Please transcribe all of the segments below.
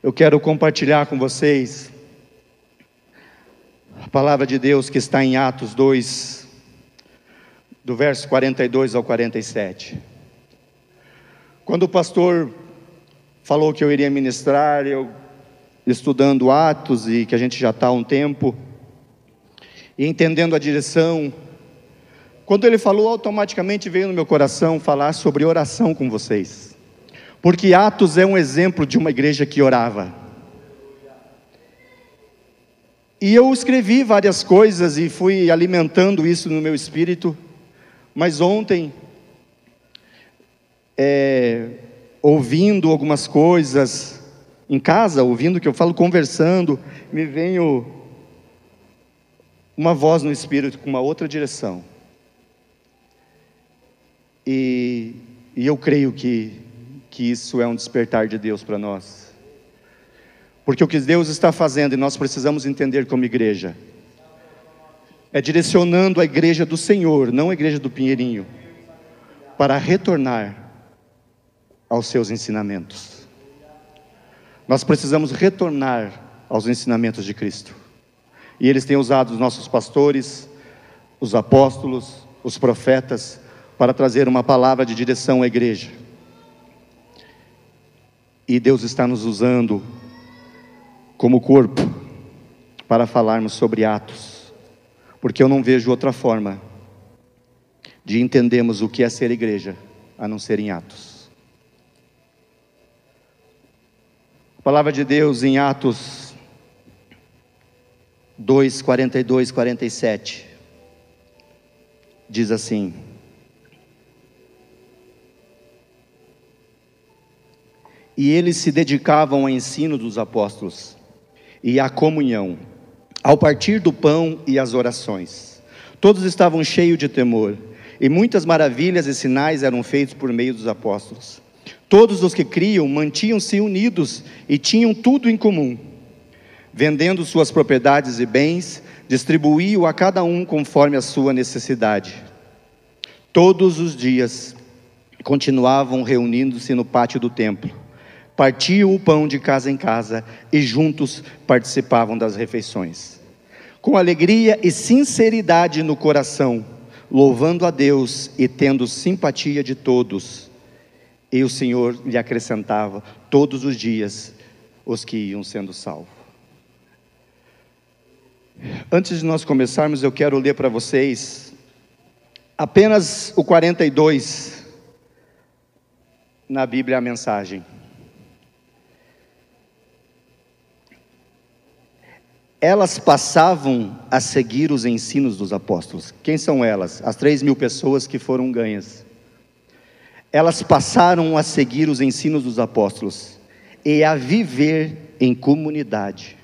Eu quero compartilhar com vocês a palavra de Deus que está em Atos 2, do verso 42 ao 47. Quando o pastor falou que eu iria ministrar, eu estudando Atos e que a gente já está há um tempo, e entendendo a direção, quando ele falou, automaticamente veio no meu coração falar sobre oração com vocês. Porque Atos é um exemplo de uma igreja que orava. E eu escrevi várias coisas e fui alimentando isso no meu espírito, mas ontem, é, ouvindo algumas coisas, em casa, ouvindo o que eu falo, conversando, me veio uma voz no espírito com uma outra direção. E, e eu creio que, que isso é um despertar de Deus para nós. Porque o que Deus está fazendo, e nós precisamos entender como igreja, é direcionando a igreja do Senhor, não a igreja do Pinheirinho, para retornar aos seus ensinamentos. Nós precisamos retornar aos ensinamentos de Cristo. E eles têm usado os nossos pastores, os apóstolos, os profetas, para trazer uma palavra de direção à igreja. E Deus está nos usando como corpo para falarmos sobre Atos, porque eu não vejo outra forma de entendermos o que é ser igreja a não ser em Atos. A palavra de Deus em Atos 2, 42, 47 diz assim: E eles se dedicavam ao ensino dos apóstolos e a comunhão, ao partir do pão e as orações. Todos estavam cheios de temor, e muitas maravilhas e sinais eram feitos por meio dos apóstolos. Todos os que criam mantinham-se unidos e tinham tudo em comum. Vendendo suas propriedades e bens, distribuíam a cada um conforme a sua necessidade. Todos os dias continuavam reunindo-se no pátio do templo partiam o pão de casa em casa e juntos participavam das refeições. Com alegria e sinceridade no coração, louvando a Deus e tendo simpatia de todos. E o Senhor lhe acrescentava todos os dias os que iam sendo salvos. Antes de nós começarmos, eu quero ler para vocês apenas o 42 na Bíblia a mensagem. Elas passavam a seguir os ensinos dos apóstolos. Quem são elas? As três mil pessoas que foram ganhas. Elas passaram a seguir os ensinos dos apóstolos e a viver em comunidade.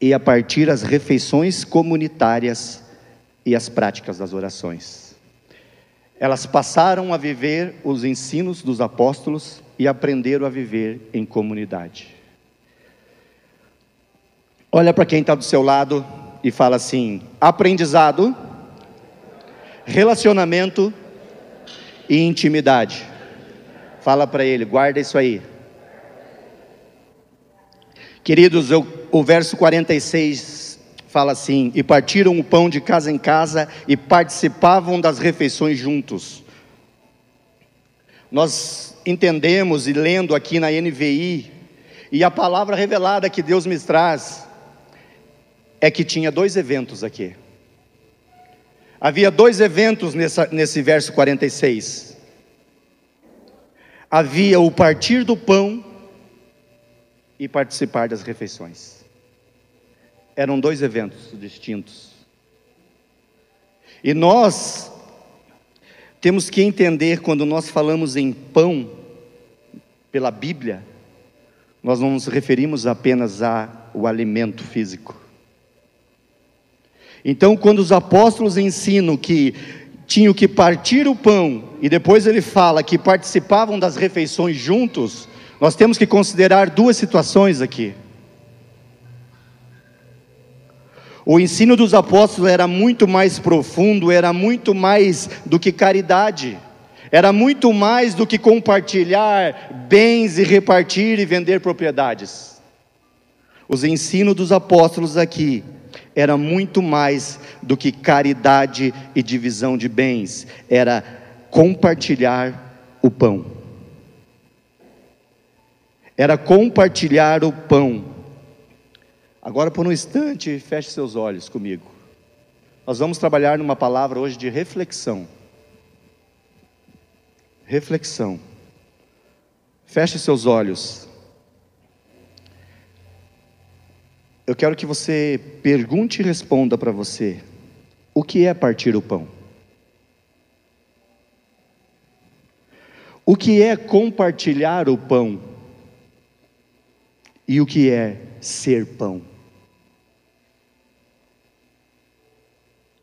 E a partir as refeições comunitárias e as práticas das orações. Elas passaram a viver os ensinos dos apóstolos e aprenderam a viver em comunidade. Olha para quem está do seu lado e fala assim: aprendizado, relacionamento e intimidade. Fala para ele, guarda isso aí. Queridos, eu, o verso 46 fala assim: E partiram o pão de casa em casa e participavam das refeições juntos. Nós entendemos e lendo aqui na NVI, e a palavra revelada que Deus me traz, é que tinha dois eventos aqui. Havia dois eventos nessa, nesse verso 46. Havia o partir do pão e participar das refeições. Eram dois eventos distintos. E nós temos que entender quando nós falamos em pão pela Bíblia, nós não nos referimos apenas ao alimento físico. Então, quando os apóstolos ensinam que tinham que partir o pão, e depois ele fala que participavam das refeições juntos, nós temos que considerar duas situações aqui. O ensino dos apóstolos era muito mais profundo, era muito mais do que caridade, Era muito mais do que compartilhar bens e repartir e vender propriedades. Os ensinos dos apóstolos aqui era muito mais do que caridade e divisão de bens, era compartilhar o pão. Era compartilhar o pão. Agora, por um instante, feche seus olhos comigo. Nós vamos trabalhar numa palavra hoje de reflexão. Reflexão. Feche seus olhos. Eu quero que você pergunte e responda para você: o que é partir o pão? O que é compartilhar o pão? E o que é ser pão?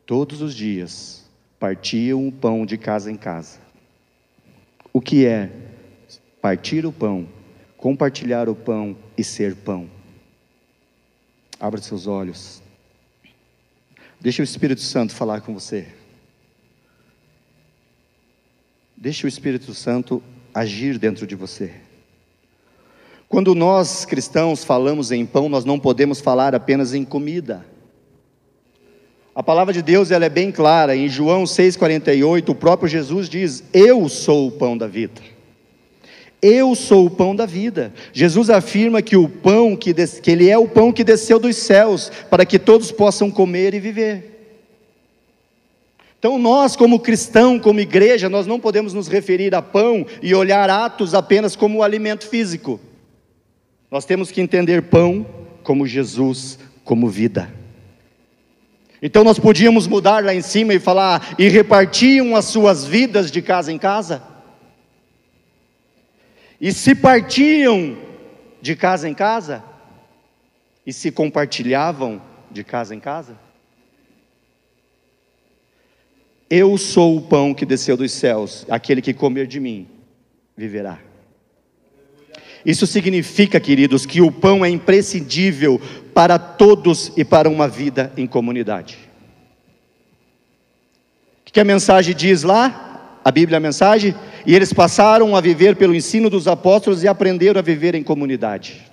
Todos os dias partiam o pão de casa em casa. O que é partir o pão, compartilhar o pão e ser pão? Abra seus olhos. Deixa o Espírito Santo falar com você. Deixa o Espírito Santo agir dentro de você. Quando nós cristãos falamos em pão, nós não podemos falar apenas em comida. A palavra de Deus ela é bem clara. Em João 6,48, o próprio Jesus diz: Eu sou o pão da vida. Eu sou o pão da vida. Jesus afirma que o pão que, des... que ele é o pão que desceu dos céus para que todos possam comer e viver. Então nós, como cristão, como igreja, nós não podemos nos referir a pão e olhar atos apenas como alimento físico. Nós temos que entender pão como Jesus, como vida. Então nós podíamos mudar lá em cima e falar e repartiam as suas vidas de casa em casa? E se partiam de casa em casa, e se compartilhavam de casa em casa? Eu sou o pão que desceu dos céus, aquele que comer de mim viverá. Isso significa, queridos, que o pão é imprescindível para todos e para uma vida em comunidade. O que a mensagem diz lá? A Bíblia, a mensagem? E eles passaram a viver pelo ensino dos apóstolos e aprenderam a viver em comunidade.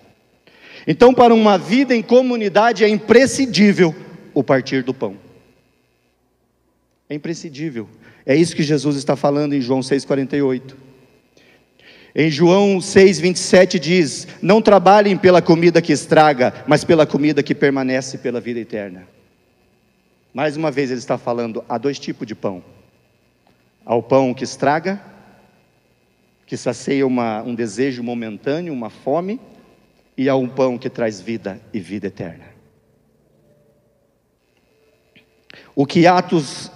Então, para uma vida em comunidade é imprescindível o partir do pão. É imprescindível. É isso que Jesus está falando em João 6,48. Em João 6,27 diz: Não trabalhem pela comida que estraga, mas pela comida que permanece pela vida eterna. Mais uma vez ele está falando: há dois tipos de pão: há o pão que estraga que sacia uma, um desejo momentâneo, uma fome, e um pão que traz vida e vida eterna. O que Atos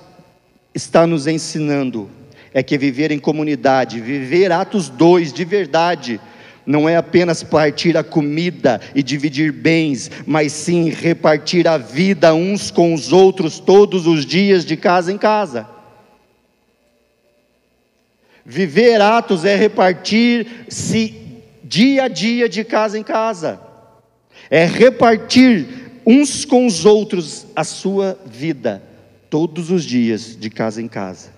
está nos ensinando é que viver em comunidade, viver Atos 2 de verdade, não é apenas partir a comida e dividir bens, mas sim repartir a vida uns com os outros todos os dias, de casa em casa. Viver atos é repartir-se dia a dia, de casa em casa, é repartir uns com os outros a sua vida, todos os dias, de casa em casa.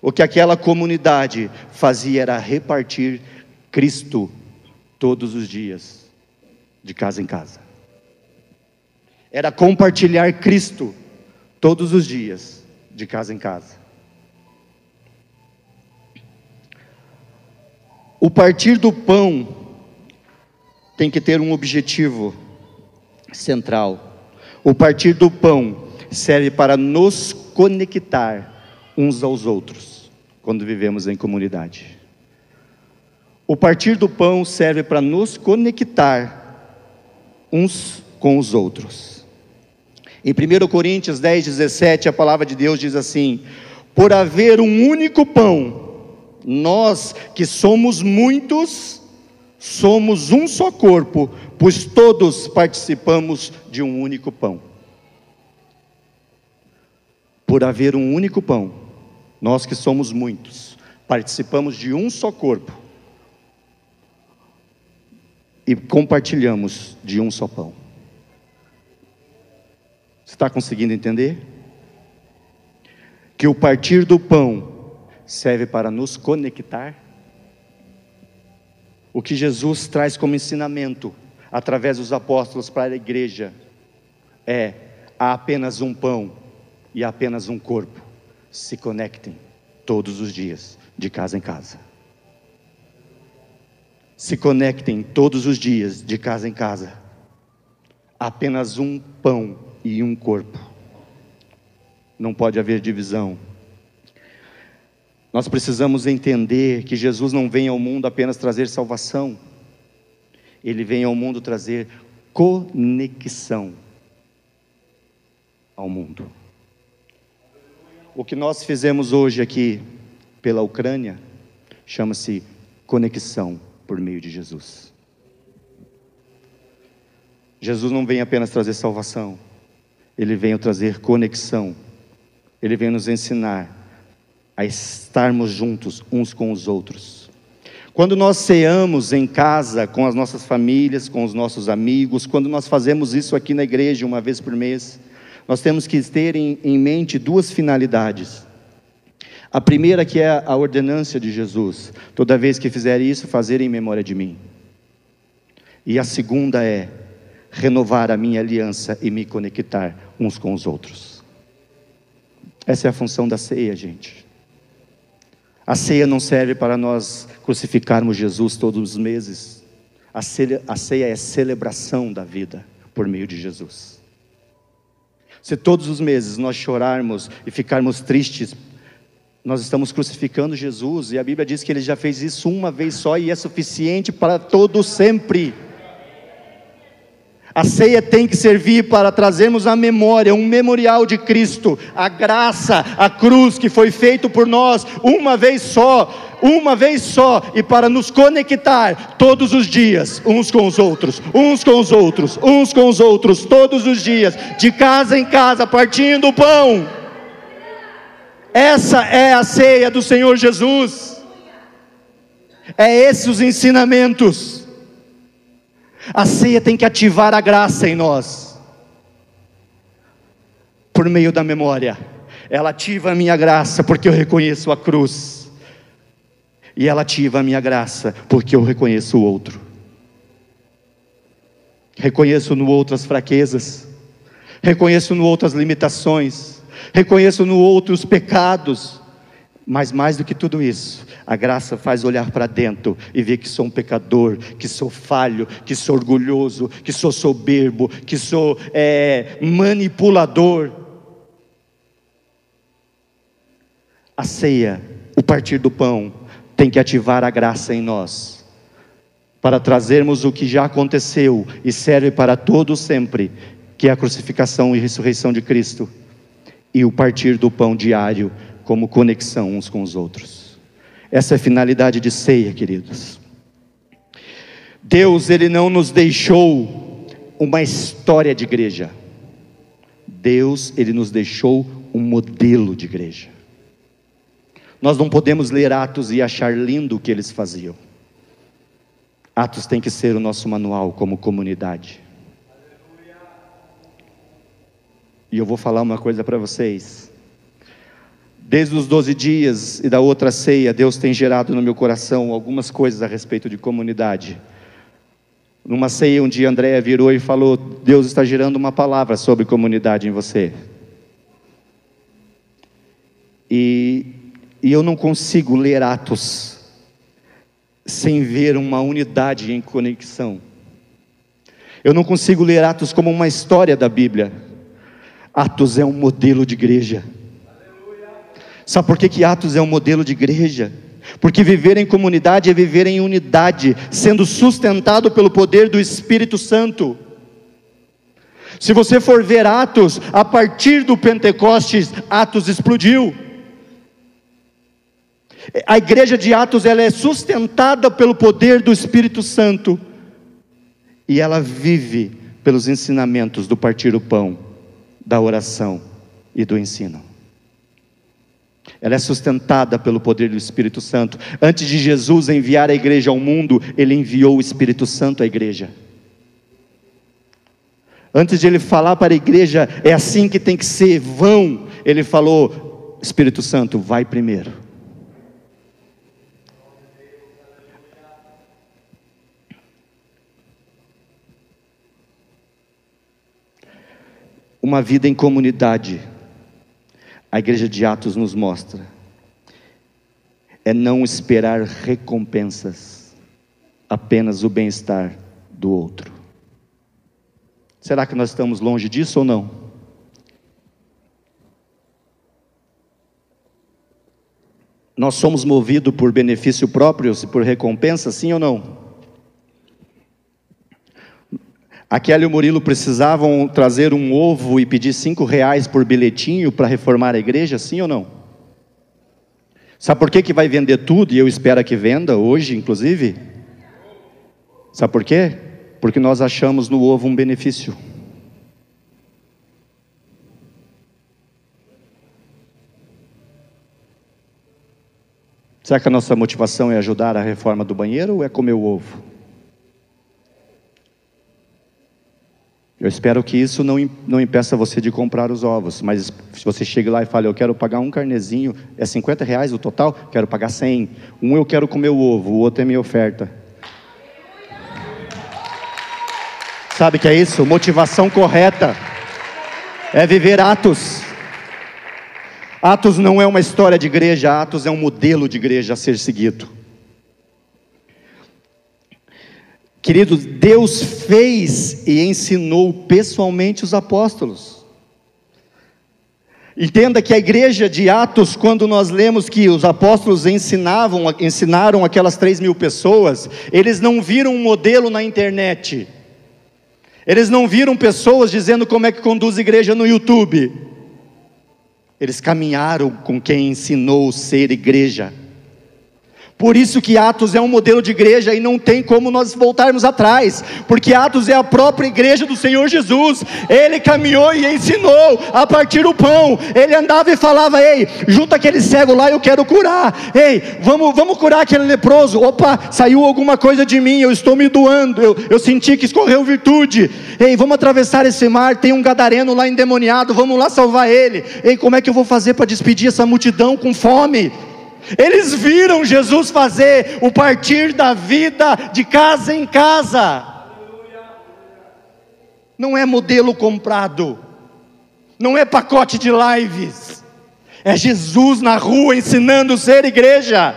O que aquela comunidade fazia era repartir Cristo todos os dias, de casa em casa. Era compartilhar Cristo todos os dias, de casa em casa. O partir do pão tem que ter um objetivo central. O partir do pão serve para nos conectar uns aos outros, quando vivemos em comunidade. O partir do pão serve para nos conectar uns com os outros. Em 1 Coríntios 10, 17, a palavra de Deus diz assim: Por haver um único pão, nós que somos muitos, somos um só corpo, pois todos participamos de um único pão. Por haver um único pão, nós que somos muitos, participamos de um só corpo e compartilhamos de um só pão. Você está conseguindo entender? Que o partir do pão serve para nos conectar. O que Jesus traz como ensinamento através dos apóstolos para a igreja é: há apenas um pão e apenas um corpo. Se conectem todos os dias, de casa em casa. Se conectem todos os dias, de casa em casa. Apenas um pão e um corpo. Não pode haver divisão. Nós precisamos entender que Jesus não vem ao mundo apenas trazer salvação, ele vem ao mundo trazer conexão ao mundo. O que nós fizemos hoje aqui pela Ucrânia chama-se conexão por meio de Jesus. Jesus não vem apenas trazer salvação, ele vem trazer conexão, ele vem nos ensinar a estarmos juntos uns com os outros. Quando nós ceamos em casa com as nossas famílias, com os nossos amigos, quando nós fazemos isso aqui na igreja uma vez por mês, nós temos que ter em, em mente duas finalidades. A primeira que é a ordenância de Jesus, toda vez que fizer isso, fazer em memória de mim. E a segunda é renovar a minha aliança e me conectar uns com os outros. Essa é a função da ceia, gente. A ceia não serve para nós crucificarmos Jesus todos os meses. A ceia, a ceia é celebração da vida por meio de Jesus. Se todos os meses nós chorarmos e ficarmos tristes, nós estamos crucificando Jesus, e a Bíblia diz que ele já fez isso uma vez só e é suficiente para todo sempre. A ceia tem que servir para trazermos à memória um memorial de Cristo, a graça, a cruz que foi feito por nós uma vez só, uma vez só, e para nos conectar todos os dias, uns com os outros, uns com os outros, uns com os outros, todos os dias, de casa em casa, partindo o pão. Essa é a ceia do Senhor Jesus. É esses os ensinamentos. A ceia tem que ativar a graça em nós, por meio da memória. Ela ativa a minha graça, porque eu reconheço a cruz, e ela ativa a minha graça, porque eu reconheço o outro. Reconheço no outro as fraquezas, reconheço no outro as limitações, reconheço no outro os pecados, mas mais do que tudo isso, a graça faz olhar para dentro e ver que sou um pecador, que sou falho, que sou orgulhoso, que sou soberbo, que sou é, manipulador. A ceia, o partir do pão, tem que ativar a graça em nós, para trazermos o que já aconteceu e serve para todo sempre, que é a crucificação e ressurreição de Cristo, e o partir do pão diário como conexão uns com os outros. Essa é a finalidade de ceia, queridos. Deus, Ele não nos deixou uma história de igreja. Deus, Ele nos deixou um modelo de igreja. Nós não podemos ler Atos e achar lindo o que eles faziam. Atos tem que ser o nosso manual como comunidade. E eu vou falar uma coisa para vocês. Desde os 12 dias e da outra ceia, Deus tem gerado no meu coração algumas coisas a respeito de comunidade. Numa ceia, um dia Andréia virou e falou: Deus está gerando uma palavra sobre comunidade em você. E, e eu não consigo ler Atos sem ver uma unidade em conexão. Eu não consigo ler Atos como uma história da Bíblia. Atos é um modelo de igreja. Sabe por que, que Atos é um modelo de igreja? Porque viver em comunidade é viver em unidade, sendo sustentado pelo poder do Espírito Santo. Se você for ver Atos, a partir do Pentecostes, Atos explodiu. A igreja de Atos ela é sustentada pelo poder do Espírito Santo e ela vive pelos ensinamentos do partir o pão, da oração e do ensino ela é sustentada pelo poder do Espírito Santo. Antes de Jesus enviar a igreja ao mundo, ele enviou o Espírito Santo à igreja. Antes de ele falar para a igreja, é assim que tem que ser, vão, ele falou: Espírito Santo, vai primeiro. Uma vida em comunidade a igreja de Atos nos mostra, é não esperar recompensas, apenas o bem-estar do outro. Será que nós estamos longe disso ou não? Nós somos movidos por benefício próprio por recompensa, sim ou não? Aquela e o Murilo precisavam trazer um ovo e pedir cinco reais por bilhetinho para reformar a igreja, sim ou não? Sabe por que, que vai vender tudo e eu espero que venda hoje, inclusive? Sabe por quê? Porque nós achamos no ovo um benefício. Será que a nossa motivação é ajudar a reforma do banheiro ou é comer o ovo? Eu espero que isso não, não impeça você de comprar os ovos, mas se você chega lá e fala, eu quero pagar um carnezinho, é 50 reais o total? Quero pagar 100. Um eu quero comer o ovo, o outro é minha oferta. Sabe que é isso? Motivação correta é viver atos. Atos não é uma história de igreja, Atos é um modelo de igreja a ser seguido. Queridos, Deus fez e ensinou pessoalmente os apóstolos. Entenda que a igreja de Atos, quando nós lemos que os apóstolos ensinavam, ensinaram aquelas três mil pessoas, eles não viram um modelo na internet. Eles não viram pessoas dizendo como é que conduz igreja no YouTube. Eles caminharam com quem ensinou ser igreja. Por isso que Atos é um modelo de igreja e não tem como nós voltarmos atrás, porque Atos é a própria igreja do Senhor Jesus. Ele caminhou e ensinou a partir do pão. Ele andava e falava: "Ei, junta aquele cego lá, eu quero curar. Ei, vamos, vamos curar aquele leproso. Opa, saiu alguma coisa de mim, eu estou me doando. Eu, eu senti que escorreu virtude. Ei, vamos atravessar esse mar, tem um gadareno lá endemoniado, vamos lá salvar ele. Ei, como é que eu vou fazer para despedir essa multidão com fome?" Eles viram Jesus fazer o partir da vida de casa em casa. Não é modelo comprado, não é pacote de lives, é Jesus na rua ensinando ser igreja.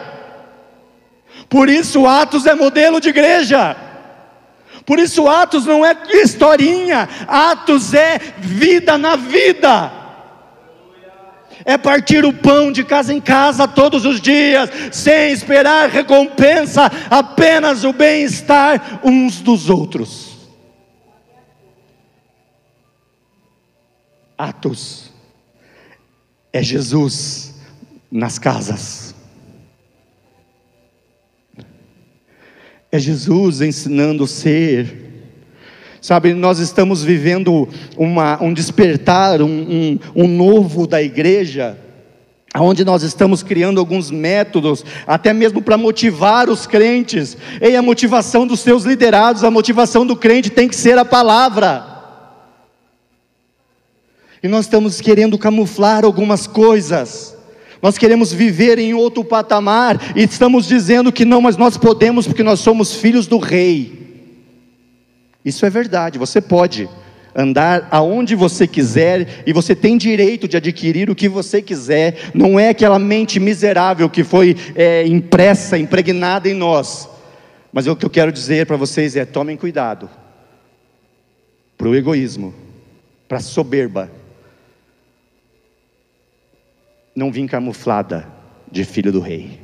Por isso, Atos é modelo de igreja. Por isso, Atos não é historinha, Atos é vida na vida é partir o pão de casa em casa todos os dias, sem esperar recompensa, apenas o bem-estar uns dos outros. Atos é Jesus nas casas. É Jesus ensinando ser Sabe, nós estamos vivendo uma, um despertar, um, um, um novo da igreja, onde nós estamos criando alguns métodos, até mesmo para motivar os crentes. E a motivação dos seus liderados, a motivação do crente tem que ser a palavra. E nós estamos querendo camuflar algumas coisas. Nós queremos viver em outro patamar e estamos dizendo que não, mas nós podemos porque nós somos filhos do rei. Isso é verdade, você pode andar aonde você quiser e você tem direito de adquirir o que você quiser, não é aquela mente miserável que foi é, impressa, impregnada em nós. Mas o que eu quero dizer para vocês é: tomem cuidado para o egoísmo, para a soberba, não vir camuflada de filho do rei.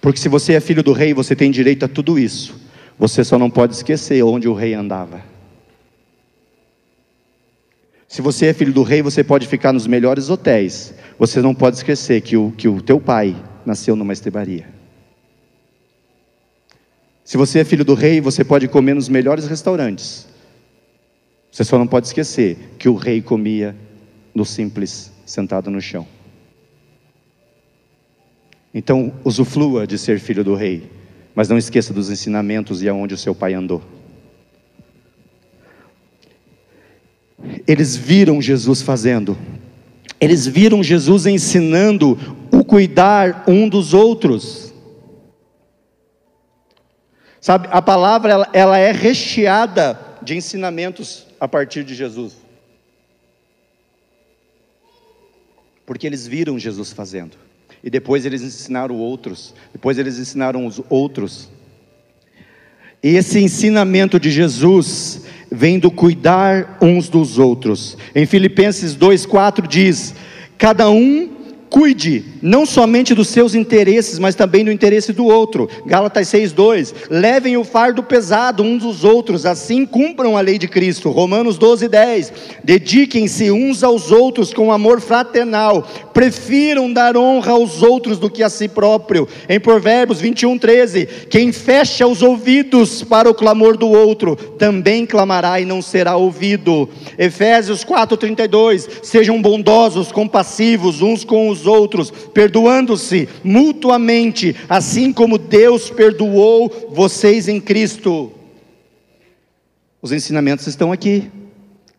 Porque se você é filho do rei, você tem direito a tudo isso. Você só não pode esquecer onde o rei andava. Se você é filho do rei, você pode ficar nos melhores hotéis. Você não pode esquecer que o, que o teu pai nasceu numa estrebaria. Se você é filho do rei, você pode comer nos melhores restaurantes. Você só não pode esquecer que o rei comia no simples, sentado no chão. Então, usufrua de ser filho do rei. Mas não esqueça dos ensinamentos e aonde o seu pai andou. Eles viram Jesus fazendo, eles viram Jesus ensinando o cuidar um dos outros. Sabe, a palavra ela, ela é recheada de ensinamentos a partir de Jesus. Porque eles viram Jesus fazendo. E depois eles ensinaram outros, depois eles ensinaram os outros. Esse ensinamento de Jesus vem do cuidar uns dos outros. Em Filipenses 2:4 diz: Cada um Cuide não somente dos seus interesses, mas também do interesse do outro. Gálatas 6:2. Levem o fardo pesado uns dos outros, assim cumpram a lei de Cristo. Romanos 12:10. Dediquem-se uns aos outros com amor fraternal. Prefiram dar honra aos outros do que a si próprio. Em Provérbios 21:13. Quem fecha os ouvidos para o clamor do outro, também clamará e não será ouvido. Efésios 4:32. Sejam bondosos, compassivos uns com os os outros, perdoando-se mutuamente, assim como Deus perdoou vocês em Cristo. Os ensinamentos estão aqui.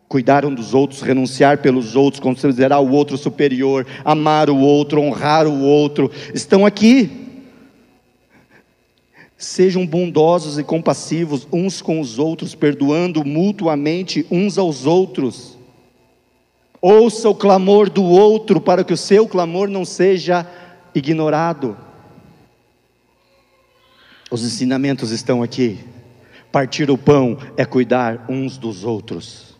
Cuidar um dos outros, renunciar pelos outros, considerar o outro superior, amar o outro, honrar o outro, estão aqui. Sejam bondosos e compassivos uns com os outros, perdoando mutuamente uns aos outros. Ouça o clamor do outro para que o seu clamor não seja ignorado. Os ensinamentos estão aqui. Partir o pão é cuidar uns dos outros.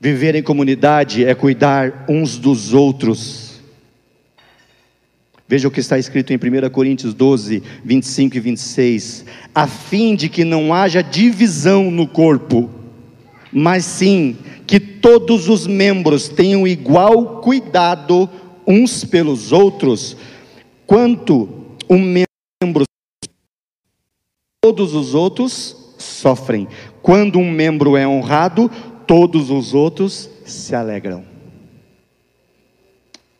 Viver em comunidade é cuidar uns dos outros. Veja o que está escrito em 1 Coríntios 12, 25 e 26. A fim de que não haja divisão no corpo, mas sim que todos os membros tenham igual cuidado uns pelos outros, quanto um membro todos os outros sofrem. Quando um membro é honrado, todos os outros se alegram.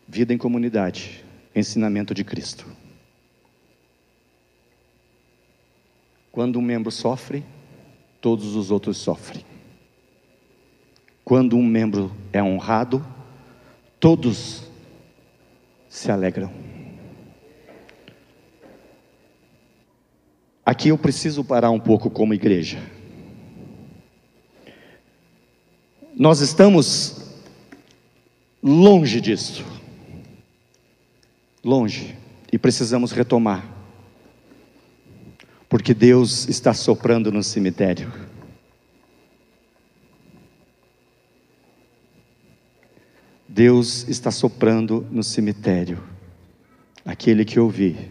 Vida em comunidade, ensinamento de Cristo. Quando um membro sofre, todos os outros sofrem. Quando um membro é honrado, todos se alegram. Aqui eu preciso parar um pouco como igreja. Nós estamos longe disso. Longe. E precisamos retomar. Porque Deus está soprando no cemitério. Deus está soprando no cemitério. Aquele que ouvir,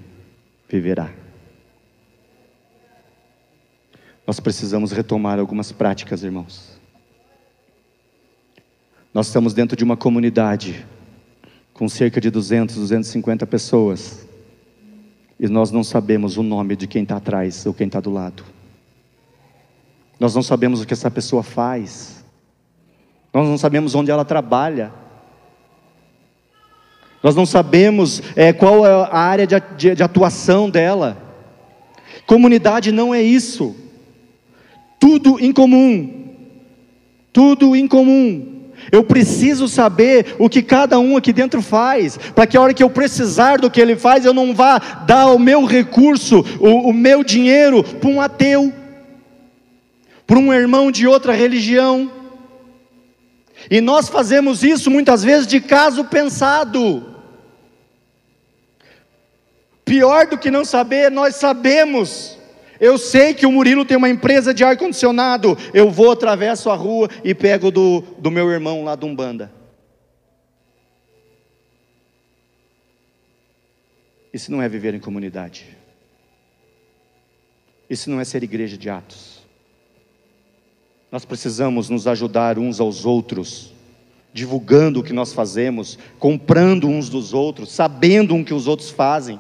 viverá. Nós precisamos retomar algumas práticas, irmãos. Nós estamos dentro de uma comunidade com cerca de 200, 250 pessoas. E nós não sabemos o nome de quem está atrás ou quem está do lado. Nós não sabemos o que essa pessoa faz. Nós não sabemos onde ela trabalha. Nós não sabemos é, qual é a área de, de, de atuação dela. Comunidade não é isso. Tudo em comum. Tudo em comum. Eu preciso saber o que cada um aqui dentro faz, para que a hora que eu precisar do que ele faz, eu não vá dar o meu recurso, o, o meu dinheiro para um ateu, para um irmão de outra religião. E nós fazemos isso muitas vezes de caso pensado. Pior do que não saber, nós sabemos. Eu sei que o Murilo tem uma empresa de ar-condicionado. Eu vou, atravesso a rua e pego do, do meu irmão lá de Umbanda. Isso não é viver em comunidade. Isso não é ser igreja de atos. Nós precisamos nos ajudar uns aos outros, divulgando o que nós fazemos, comprando uns dos outros, sabendo o que os outros fazem.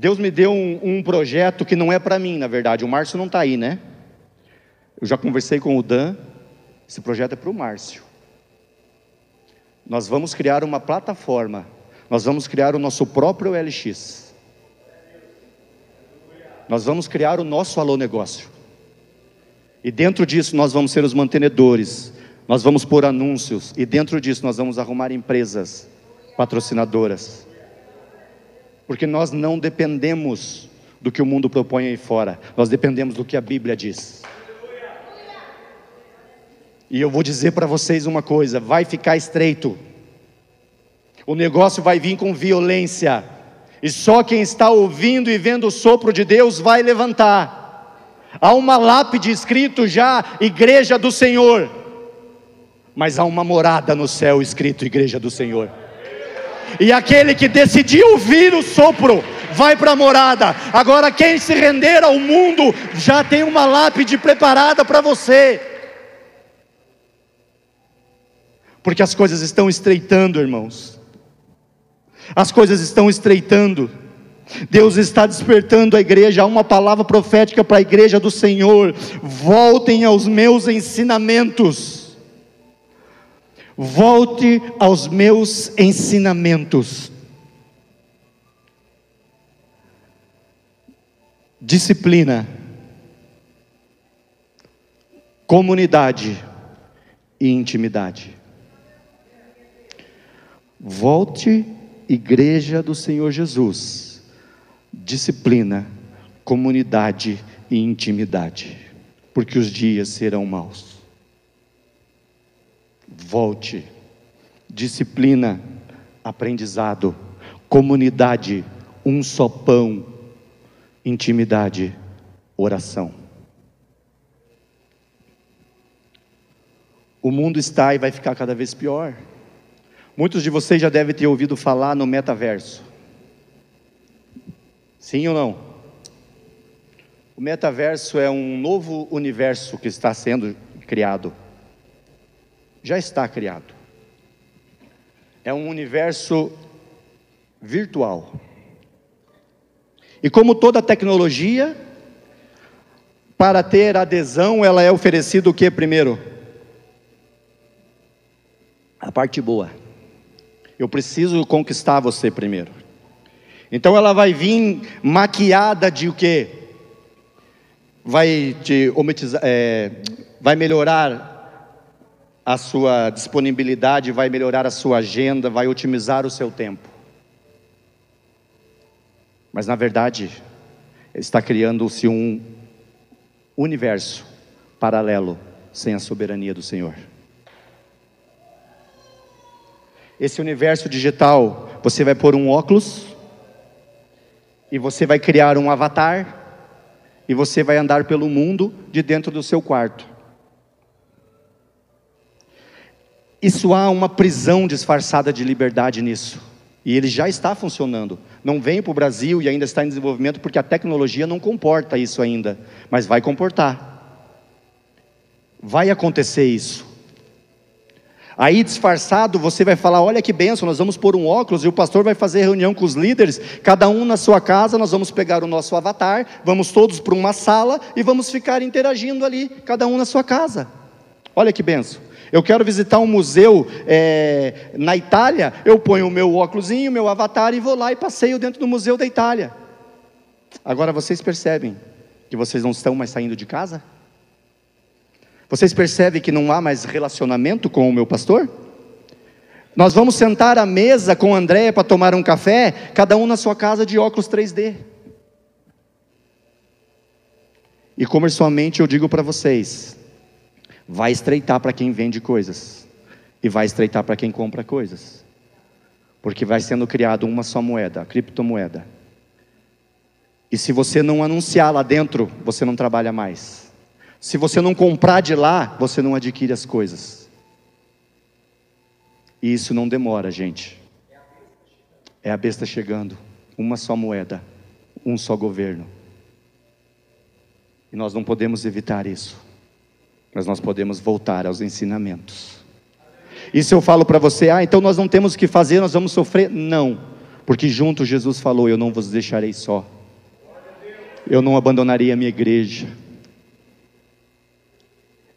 Deus me deu um, um projeto que não é para mim, na verdade. O Márcio não está aí, né? Eu já conversei com o Dan. Esse projeto é para o Márcio. Nós vamos criar uma plataforma. Nós vamos criar o nosso próprio LX. Nós vamos criar o nosso alô negócio. E dentro disso nós vamos ser os mantenedores, nós vamos pôr anúncios, e dentro disso nós vamos arrumar empresas patrocinadoras. Porque nós não dependemos do que o mundo propõe aí fora, nós dependemos do que a Bíblia diz. E eu vou dizer para vocês uma coisa: vai ficar estreito, O negócio vai vir com violência. E só quem está ouvindo e vendo o sopro de Deus vai levantar. Há uma lápide escrito já, Igreja do Senhor. Mas há uma morada no céu escrito Igreja do Senhor. E aquele que decidiu ouvir o sopro vai para a morada. Agora, quem se render ao mundo já tem uma lápide preparada para você. Porque as coisas estão estreitando, irmãos. As coisas estão estreitando. Deus está despertando a igreja, há uma palavra profética para a igreja do Senhor: voltem aos meus ensinamentos. Volte aos meus ensinamentos. Disciplina, comunidade e intimidade. Volte Igreja do Senhor Jesus, disciplina, comunidade e intimidade, porque os dias serão maus. Volte, disciplina, aprendizado, comunidade, um só pão, intimidade, oração. O mundo está e vai ficar cada vez pior. Muitos de vocês já devem ter ouvido falar no metaverso. Sim ou não? O metaverso é um novo universo que está sendo criado. Já está criado. É um universo virtual. E como toda tecnologia, para ter adesão, ela é oferecida o que primeiro? A parte boa. Eu preciso conquistar você primeiro. Então ela vai vir maquiada de o quê? Vai te é, vai melhorar a sua disponibilidade, vai melhorar a sua agenda, vai otimizar o seu tempo. Mas na verdade, está criando-se um universo paralelo sem a soberania do Senhor. esse universo digital, você vai pôr um óculos e você vai criar um avatar e você vai andar pelo mundo de dentro do seu quarto. Isso há uma prisão disfarçada de liberdade nisso. E ele já está funcionando. Não vem para o Brasil e ainda está em desenvolvimento porque a tecnologia não comporta isso ainda, mas vai comportar. Vai acontecer isso. Aí, disfarçado, você vai falar: Olha que benção, nós vamos pôr um óculos e o pastor vai fazer reunião com os líderes, cada um na sua casa. Nós vamos pegar o nosso avatar, vamos todos para uma sala e vamos ficar interagindo ali, cada um na sua casa. Olha que benção. Eu quero visitar um museu é, na Itália, eu ponho o meu óculos, meu avatar e vou lá e passeio dentro do museu da Itália. Agora vocês percebem que vocês não estão mais saindo de casa? Vocês percebem que não há mais relacionamento com o meu pastor? Nós vamos sentar à mesa com André para tomar um café, cada um na sua casa de óculos 3D. E comercialmente eu digo para vocês: vai estreitar para quem vende coisas, e vai estreitar para quem compra coisas, porque vai sendo criado uma só moeda, a criptomoeda. E se você não anunciar lá dentro, você não trabalha mais. Se você não comprar de lá, você não adquire as coisas. E isso não demora, gente. É a besta chegando. Uma só moeda, um só governo. E nós não podemos evitar isso. Mas nós podemos voltar aos ensinamentos. E se eu falo para você, ah, então nós não temos o que fazer, nós vamos sofrer? Não. Porque junto Jesus falou: Eu não vos deixarei só. Eu não abandonarei a minha igreja.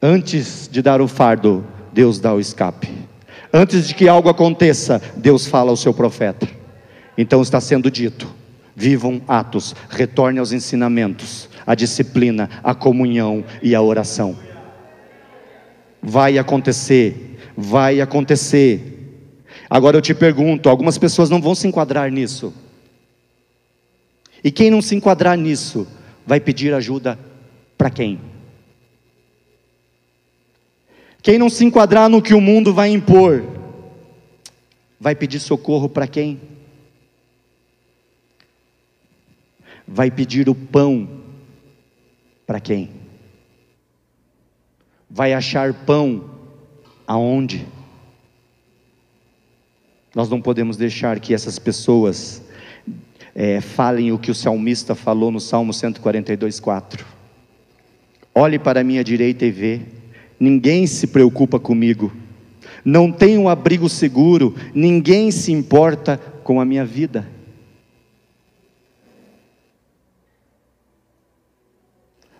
Antes de dar o fardo, Deus dá o escape. Antes de que algo aconteça, Deus fala ao seu profeta. Então está sendo dito: vivam atos, retorne aos ensinamentos, a disciplina, a comunhão e a oração. Vai acontecer, vai acontecer. Agora eu te pergunto: algumas pessoas não vão se enquadrar nisso. E quem não se enquadrar nisso, vai pedir ajuda para quem? Quem não se enquadrar no que o mundo vai impor, vai pedir socorro para quem? Vai pedir o pão para quem? Vai achar pão aonde? Nós não podemos deixar que essas pessoas é, falem o que o salmista falou no Salmo 142, 4. Olhe para a minha direita e vê, ninguém se preocupa comigo, não tenho abrigo seguro, ninguém se importa com a minha vida.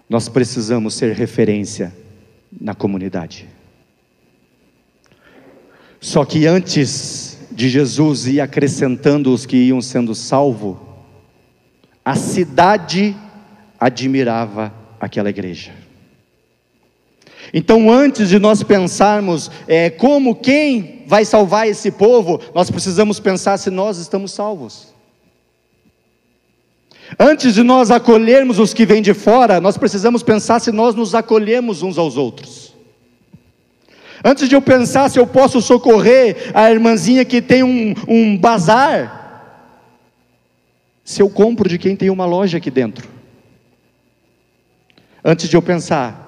Nós precisamos ser referência na comunidade. Só que antes de Jesus ir acrescentando os que iam sendo salvos, a cidade admirava aquela igreja. Então, antes de nós pensarmos é, como quem vai salvar esse povo, nós precisamos pensar se nós estamos salvos. Antes de nós acolhermos os que vêm de fora, nós precisamos pensar se nós nos acolhemos uns aos outros. Antes de eu pensar se eu posso socorrer a irmãzinha que tem um, um bazar, se eu compro de quem tem uma loja aqui dentro. Antes de eu pensar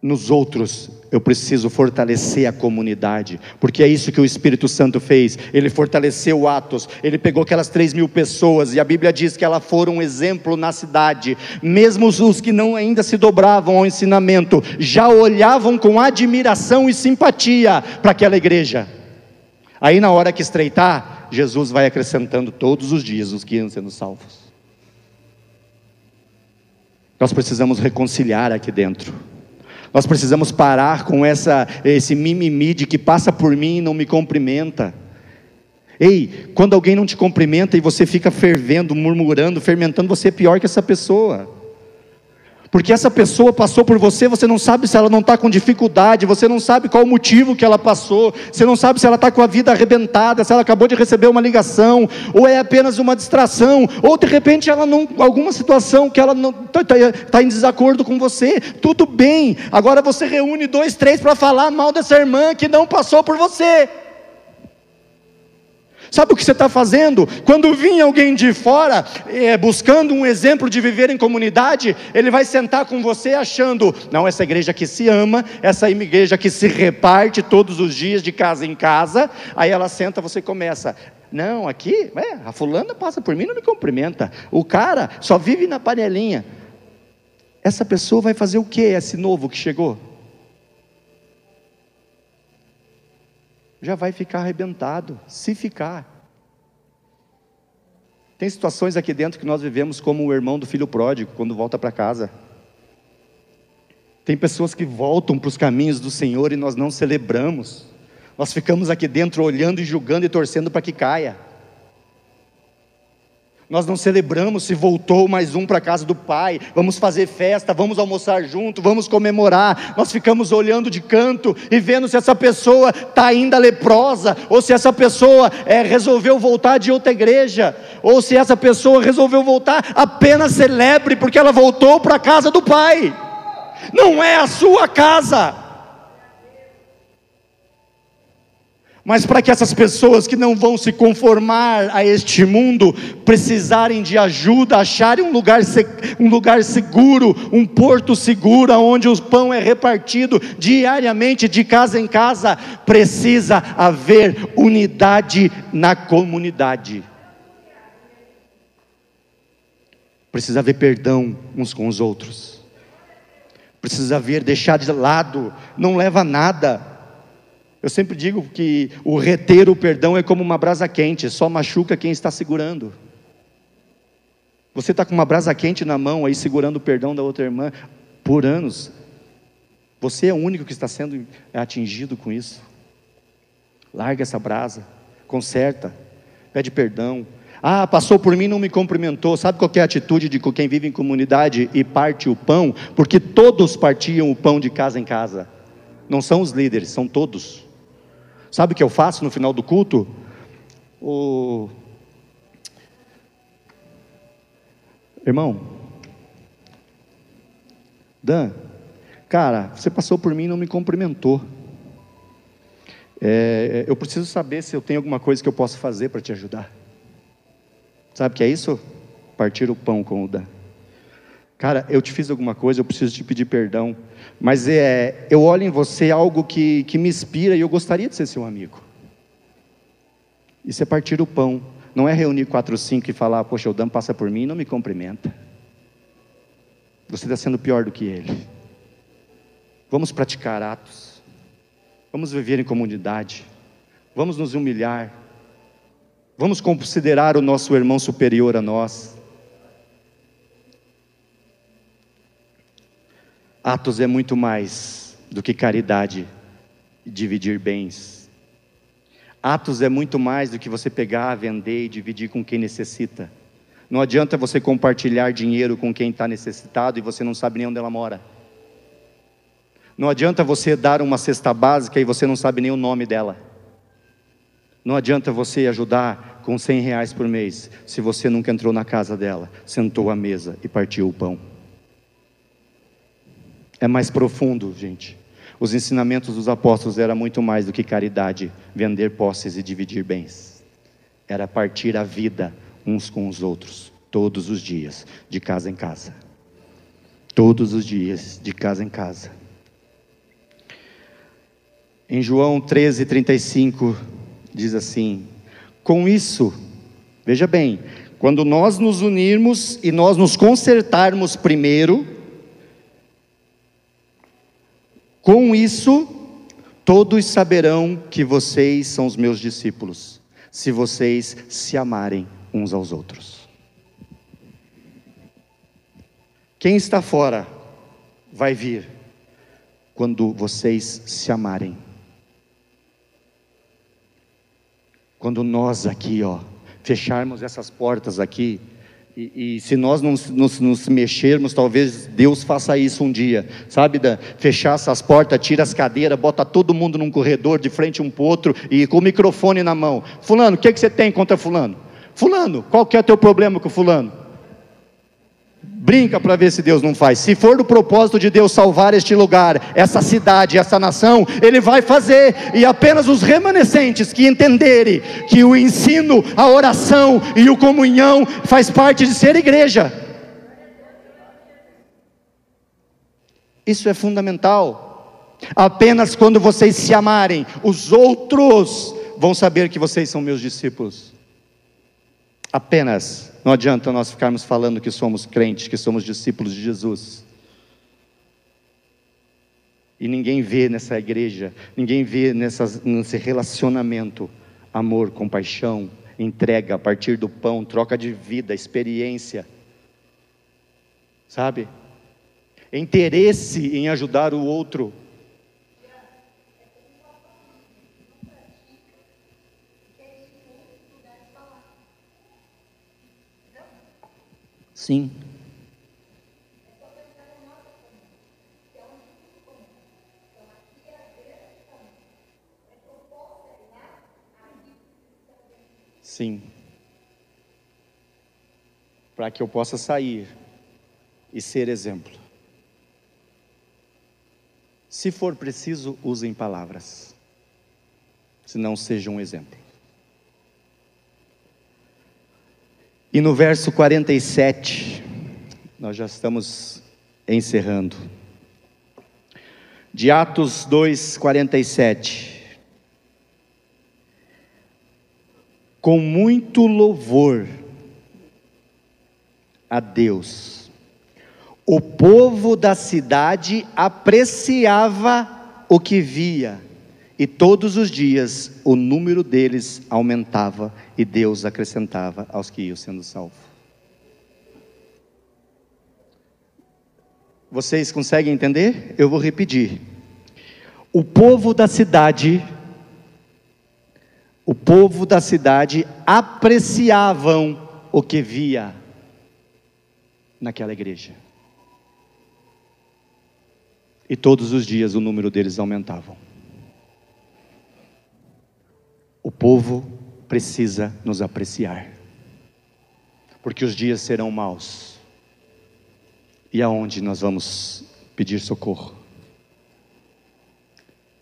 nos outros, eu preciso fortalecer a comunidade, porque é isso que o Espírito Santo fez. Ele fortaleceu Atos, ele pegou aquelas três mil pessoas, e a Bíblia diz que elas foram um exemplo na cidade. Mesmo os que não ainda se dobravam ao ensinamento, já olhavam com admiração e simpatia para aquela igreja. Aí, na hora que estreitar, Jesus vai acrescentando todos os dias os que iam sendo salvos. Nós precisamos reconciliar aqui dentro. Nós precisamos parar com essa, esse mimimi de que passa por mim e não me cumprimenta. Ei, quando alguém não te cumprimenta e você fica fervendo, murmurando, fermentando, você é pior que essa pessoa. Porque essa pessoa passou por você, você não sabe se ela não está com dificuldade, você não sabe qual o motivo que ela passou, você não sabe se ela está com a vida arrebentada, se ela acabou de receber uma ligação, ou é apenas uma distração, ou de repente ela não, alguma situação que ela não está tá, tá em desacordo com você, tudo bem, agora você reúne dois, três para falar mal dessa irmã que não passou por você. Sabe o que você está fazendo? Quando vir alguém de fora, é, buscando um exemplo de viver em comunidade, ele vai sentar com você achando, não, essa igreja que se ama, essa igreja que se reparte todos os dias de casa em casa, aí ela senta, você começa, não, aqui, é, a fulana passa por mim, não me cumprimenta, o cara só vive na panelinha, essa pessoa vai fazer o que, esse novo que chegou? Já vai ficar arrebentado, se ficar. Tem situações aqui dentro que nós vivemos como o irmão do filho pródigo, quando volta para casa. Tem pessoas que voltam para os caminhos do Senhor e nós não celebramos. Nós ficamos aqui dentro olhando e julgando e torcendo para que caia. Nós não celebramos se voltou mais um para a casa do pai. Vamos fazer festa, vamos almoçar junto, vamos comemorar. Nós ficamos olhando de canto e vendo se essa pessoa está ainda leprosa, ou se essa pessoa é, resolveu voltar de outra igreja, ou se essa pessoa resolveu voltar. Apenas celebre porque ela voltou para a casa do pai. Não é a sua casa. Mas para que essas pessoas que não vão se conformar a este mundo precisarem de ajuda, acharem um lugar, um lugar seguro, um porto seguro, onde o pão é repartido diariamente de casa em casa, precisa haver unidade na comunidade. Precisa haver perdão uns com os outros. Precisa haver deixar de lado, não leva nada eu sempre digo que o reter o perdão é como uma brasa quente, só machuca quem está segurando. Você está com uma brasa quente na mão aí segurando o perdão da outra irmã por anos. Você é o único que está sendo atingido com isso. Larga essa brasa, conserta, pede perdão. Ah, passou por mim não me cumprimentou. Sabe qual é a atitude de quem vive em comunidade e parte o pão? Porque todos partiam o pão de casa em casa. Não são os líderes, são todos. Sabe o que eu faço no final do culto? O... Irmão, Dan, cara, você passou por mim e não me cumprimentou. É, eu preciso saber se eu tenho alguma coisa que eu possa fazer para te ajudar. Sabe o que é isso? Partir o pão com o Dan. Cara, eu te fiz alguma coisa, eu preciso te pedir perdão. Mas é, eu olho em você algo que, que me inspira e eu gostaria de ser seu amigo. Isso é partir o pão. Não é reunir quatro, cinco e falar, poxa, o Dan passa por mim e não me cumprimenta. Você está sendo pior do que ele. Vamos praticar atos. Vamos viver em comunidade. Vamos nos humilhar. Vamos considerar o nosso irmão superior a nós. Atos é muito mais do que caridade dividir bens. Atos é muito mais do que você pegar, vender e dividir com quem necessita. Não adianta você compartilhar dinheiro com quem está necessitado e você não sabe nem onde ela mora. Não adianta você dar uma cesta básica e você não sabe nem o nome dela. Não adianta você ajudar com 100 reais por mês se você nunca entrou na casa dela, sentou à mesa e partiu o pão. É mais profundo, gente. Os ensinamentos dos apóstolos era muito mais do que caridade, vender posses e dividir bens. Era partir a vida uns com os outros, todos os dias, de casa em casa. Todos os dias, de casa em casa. Em João 13, 35, diz assim: Com isso, veja bem, quando nós nos unirmos e nós nos consertarmos primeiro, com isso, todos saberão que vocês são os meus discípulos, se vocês se amarem uns aos outros. Quem está fora vai vir quando vocês se amarem. Quando nós aqui, ó, fecharmos essas portas aqui, e, e, se nós não nos, nos, mexermos, talvez Deus faça isso um dia, sabe? Da, fechar essas portas, tira as cadeiras, bota todo mundo num corredor de frente um para outro e com o microfone na mão. Fulano, o que, que você tem contra Fulano? Fulano, qual que é o teu problema com fulano? Brinca para ver se Deus não faz. Se for do propósito de Deus salvar este lugar, essa cidade, essa nação, Ele vai fazer. E apenas os remanescentes que entenderem que o ensino, a oração e o comunhão faz parte de ser igreja. Isso é fundamental. Apenas quando vocês se amarem, os outros vão saber que vocês são meus discípulos. Apenas. Não adianta nós ficarmos falando que somos crentes, que somos discípulos de Jesus. E ninguém vê nessa igreja, ninguém vê nessas, nesse relacionamento amor, compaixão, entrega a partir do pão, troca de vida, experiência. Sabe? Interesse em ajudar o outro. Sim. Sim. Para que eu possa sair e ser exemplo. Se for preciso, usem palavras. Se não, seja um exemplo. E no verso 47, nós já estamos encerrando. De Atos 2, 47. Com muito louvor a Deus, o povo da cidade apreciava o que via e todos os dias o número deles aumentava e Deus acrescentava aos que iam sendo salvos. Vocês conseguem entender? Eu vou repetir. O povo da cidade, o povo da cidade apreciavam o que via naquela igreja. E todos os dias o número deles aumentavam. O povo precisa nos apreciar, porque os dias serão maus. E aonde nós vamos pedir socorro?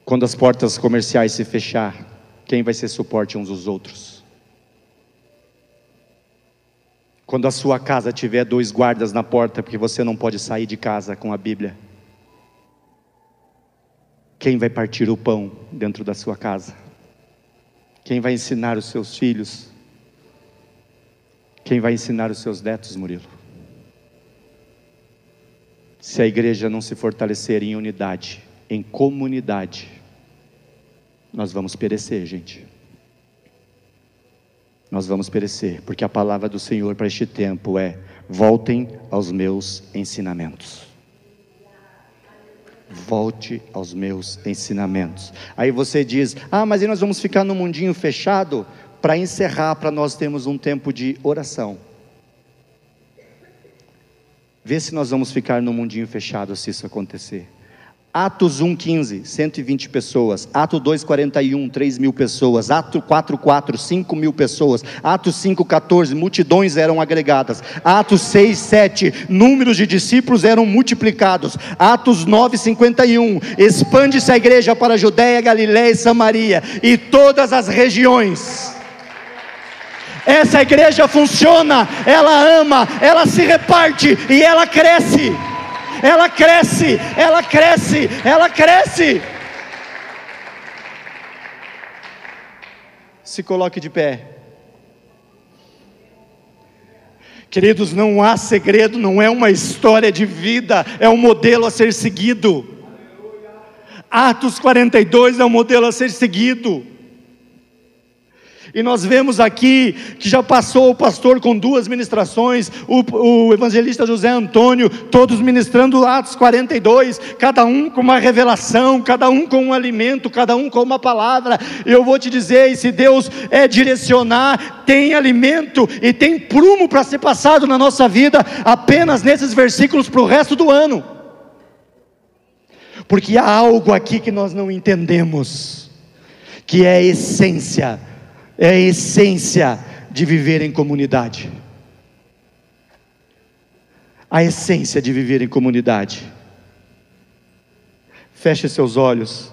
Quando as portas comerciais se fechar, quem vai ser suporte uns dos outros? Quando a sua casa tiver dois guardas na porta, porque você não pode sair de casa com a Bíblia, quem vai partir o pão dentro da sua casa? Quem vai ensinar os seus filhos? Quem vai ensinar os seus netos, Murilo? Se a igreja não se fortalecer em unidade, em comunidade, nós vamos perecer, gente. Nós vamos perecer, porque a palavra do Senhor para este tempo é: voltem aos meus ensinamentos. Volte aos meus ensinamentos. Aí você diz: Ah, mas aí nós vamos ficar no mundinho fechado? Para encerrar, para nós termos um tempo de oração. Vê se nós vamos ficar no mundinho fechado se isso acontecer. Atos 1,15, 120 pessoas. Atos 2,41, 3 mil pessoas. Atos 4,4, 5 mil pessoas. Atos 5,14, multidões eram agregadas. Atos 6, 7, números de discípulos eram multiplicados. Atos 9, 51, expande-se a igreja para a Judéia, Galiléia e Samaria e todas as regiões. Essa igreja funciona, ela ama, ela se reparte e ela cresce ela cresce, ela cresce, ela cresce. Se coloque de pé. Queridos, não há segredo, não é uma história de vida, é um modelo a ser seguido. Atos 42 é um modelo a ser seguido. E nós vemos aqui que já passou o pastor com duas ministrações, o, o, evangelista José Antônio, todos ministrando Atos 42, cada um com uma revelação, cada um com um alimento, cada um com uma palavra. Eu vou te dizer, e se Deus é direcionar, tem alimento e tem prumo para ser passado na nossa vida apenas nesses versículos para o resto do ano. Porque há algo aqui que nós não entendemos, que é a essência é a essência de viver em comunidade. A essência de viver em comunidade. Feche seus olhos.